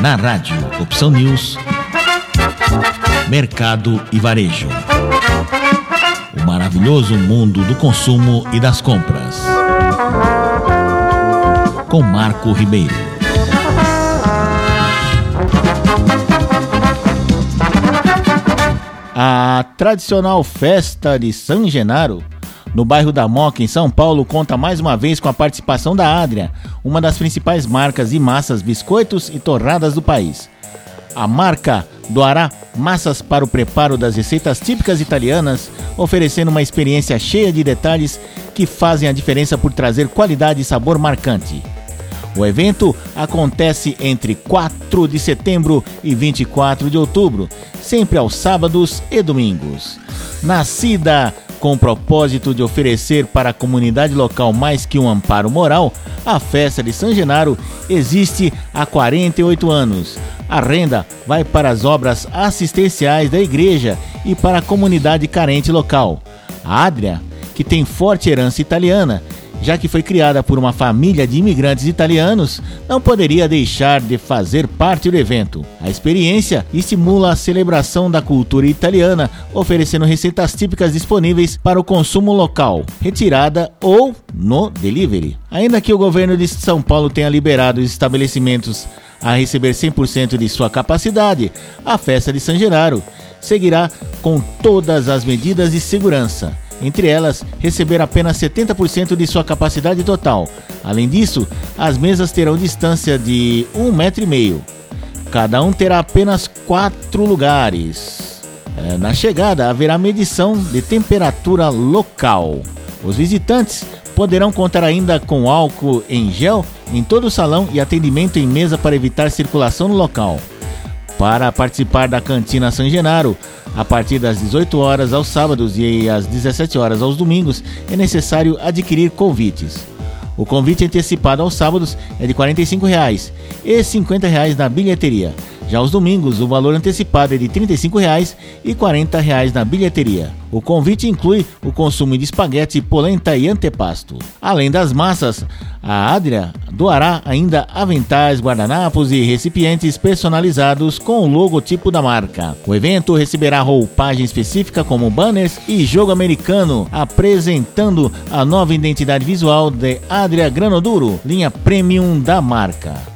Na rádio Opção News, Mercado e Varejo. O maravilhoso mundo do consumo e das compras. Com Marco Ribeiro. A tradicional festa de São Genaro no bairro da Moca, em São Paulo, conta mais uma vez com a participação da Adria, uma das principais marcas de massas, biscoitos e torradas do país. A marca doará massas para o preparo das receitas típicas italianas, oferecendo uma experiência cheia de detalhes que fazem a diferença por trazer qualidade e sabor marcante. O evento acontece entre 4 de setembro e 24 de outubro, sempre aos sábados e domingos. Nascida com o propósito de oferecer para a comunidade local mais que um amparo moral, a festa de São Genaro existe há 48 anos. A renda vai para as obras assistenciais da igreja e para a comunidade carente local. A Adria, que tem forte herança italiana, já que foi criada por uma família de imigrantes italianos, não poderia deixar de fazer parte do evento. A experiência estimula a celebração da cultura italiana, oferecendo receitas típicas disponíveis para o consumo local, retirada ou no delivery. Ainda que o governo de São Paulo tenha liberado os estabelecimentos a receber 100% de sua capacidade, a festa de São Genaro seguirá com todas as medidas de segurança entre elas receber apenas 70% de sua capacidade total. Além disso, as mesas terão distância de um metro e meio. Cada um terá apenas quatro lugares. É, na chegada haverá medição de temperatura local. Os visitantes poderão contar ainda com álcool em gel em todo o salão e atendimento em mesa para evitar circulação no local. Para participar da Cantina San Genaro, a partir das 18 horas aos sábados e às 17 horas aos domingos, é necessário adquirir convites. O convite antecipado aos sábados é de 45 reais e 50 reais na bilheteria. Já aos domingos, o valor antecipado é de R$ 35,00 e R$ 40,00 na bilheteria. O convite inclui o consumo de espaguete, polenta e antepasto. Além das massas, a Adria doará ainda aventais, guardanapos e recipientes personalizados com o logotipo da marca. O evento receberá roupagem específica como banners e jogo americano, apresentando a nova identidade visual de Adria Granoduro, linha premium da marca.